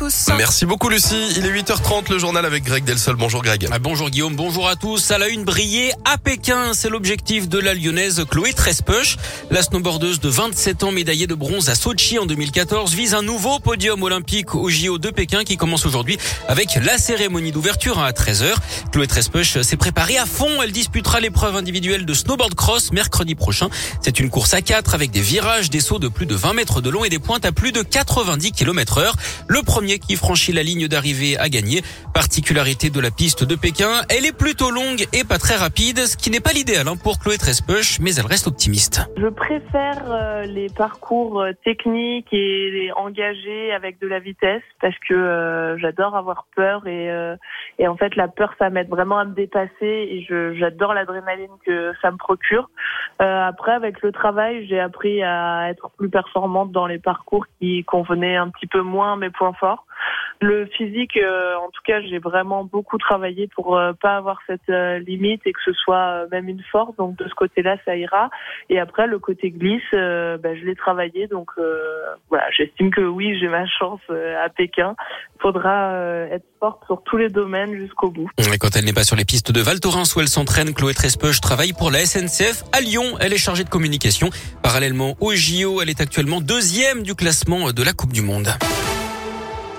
tous. Merci beaucoup Lucie. Il est 8h30, le journal avec Greg Delsol. Bonjour Greg. Ah, bonjour Guillaume, bonjour à tous. À la une briller à Pékin, c'est l'objectif de la lyonnaise Chloé Trespeuch. La snowboardeuse de 27 ans médaillée de bronze à Sochi en 2014 vise un nouveau podium olympique au JO de Pékin qui commence aujourd'hui avec la cérémonie d'ouverture à 13h. Chloé Trespeuch s'est préparée à fond. Elle disputera l'épreuve individuelle de snowboard cross mercredi prochain. C'est une course à 4 avec des virages, des sauts de plus de 20 mètres de long et des pointes à plus de 90 km heure. Le premier qui franchit la ligne d'arrivée a gagné. Particularité de la piste de Pékin, elle est plutôt longue et pas très rapide, ce qui n'est pas l'idéal hein, pour Chloé Trespeuch, mais elle reste optimiste. Je préfère euh, les parcours euh, techniques et engagés avec de la vitesse parce que euh, j'adore avoir peur et, en fait la peur ça m'aide vraiment à me dépasser et j'adore l'adrénaline que ça me procure. après avec le travail j'ai appris à être plus performante dans les parcours qui convenaient un petit peu moins mes points forts. Le physique, euh, en tout cas, j'ai vraiment beaucoup travaillé pour euh, pas avoir cette euh, limite et que ce soit même une force. Donc de ce côté-là, ça ira. Et après, le côté glisse, bah, je l'ai travaillé. Donc voilà, j'estime que oui, j'ai ma chance à Pékin. Il faudra être forte sur tous les domaines jusqu'au bout. Et quand elle n'est pas sur les pistes de Val Thorens où elle s'entraîne, Chloé Trespeuch travaille pour la SNCF à Lyon. Elle est chargée de communication. Parallèlement au JO, elle est actuellement deuxième du classement de la Coupe du Monde.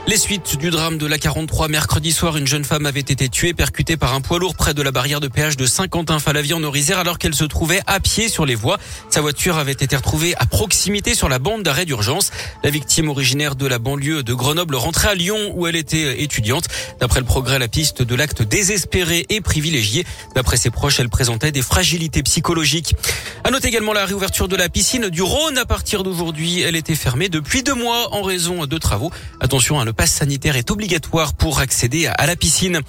Les suites du drame de la 43 mercredi soir, une jeune femme avait été tuée, percutée par un poids lourd près de la barrière de péage de Saint-Quentin-Falavie en Orisère alors qu'elle se trouvait à pied sur les voies. Sa voiture avait été retrouvée à proximité sur la bande d'arrêt d'urgence. La victime originaire de la banlieue de Grenoble rentrait à Lyon où elle était étudiante. D'après le progrès, la piste de l'acte désespéré et privilégié. D'après ses proches, elle présentait des fragilités psychologiques. À noter également la réouverture de la piscine du Rhône à partir d'aujourd'hui. Elle était fermée depuis deux mois en raison de travaux. Attention à ne passe sanitaire est obligatoire pour accéder à la piscine.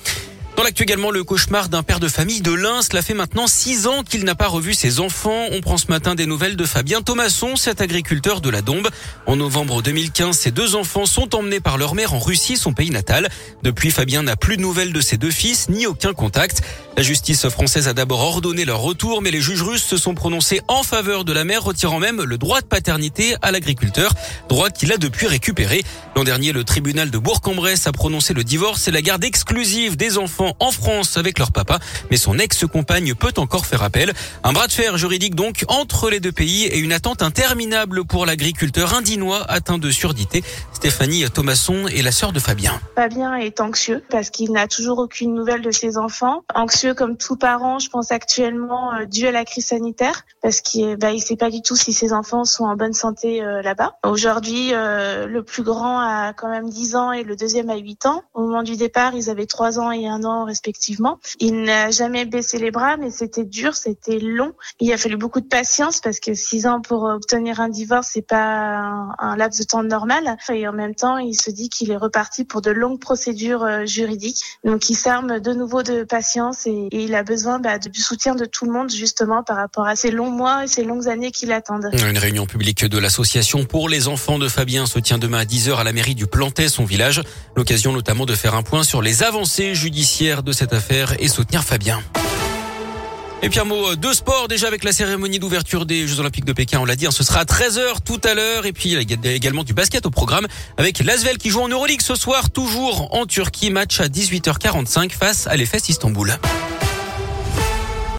Dans l'actu également, le cauchemar d'un père de famille de l'Ain. Cela fait maintenant six ans qu'il n'a pas revu ses enfants. On prend ce matin des nouvelles de Fabien Thomasson, cet agriculteur de la Dombe. En novembre 2015, ses deux enfants sont emmenés par leur mère en Russie, son pays natal. Depuis, Fabien n'a plus de nouvelles de ses deux fils, ni aucun contact. La justice française a d'abord ordonné leur retour, mais les juges russes se sont prononcés en faveur de la mère, retirant même le droit de paternité à l'agriculteur, droit qu'il a depuis récupéré. L'an dernier, le tribunal de Bourg-en-Bresse a prononcé le divorce et la garde exclusive des enfants en France avec leur papa, mais son ex-compagne peut encore faire appel. Un bras de fer juridique donc entre les deux pays et une attente interminable pour l'agriculteur indinois atteint de surdité. Stéphanie Thomasson est la sœur de Fabien. Fabien est anxieux parce qu'il n'a toujours aucune nouvelle de ses enfants. Anxieux comme tout parent, je pense actuellement euh, dû à la crise sanitaire parce qu'il bah, il sait pas du tout si ses enfants sont en bonne santé euh, là-bas. Aujourd'hui, euh, le plus grand a quand même 10 ans et le deuxième a 8 ans. Au moment du départ, ils avaient 3 ans et 1 an respectivement. Il n'a jamais baissé les bras, mais c'était dur, c'était long. Il a fallu beaucoup de patience parce que six ans pour obtenir un divorce, c'est pas un, laps de temps normal. Et en même temps, il se dit qu'il est reparti pour de longues procédures euh, juridiques. Donc, il s'arme de nouveau de patience et, il a besoin bah, du soutien de tout le monde justement par rapport à ces longs mois et ces longues années qui l'attendent. Une réunion publique de l'association pour les enfants de Fabien se tient demain à 10h à la mairie du Plantet, son village. L'occasion notamment de faire un point sur les avancées judiciaires de cette affaire et soutenir Fabien. Et puis un mot de sport déjà avec la cérémonie d'ouverture des Jeux Olympiques de Pékin. On l'a dit, hein, ce sera à 13h tout à l'heure. Et puis il y a également du basket au programme avec l'Asvel qui joue en Euroleague ce soir, toujours en Turquie. Match à 18h45 face à l'EFES Istanbul.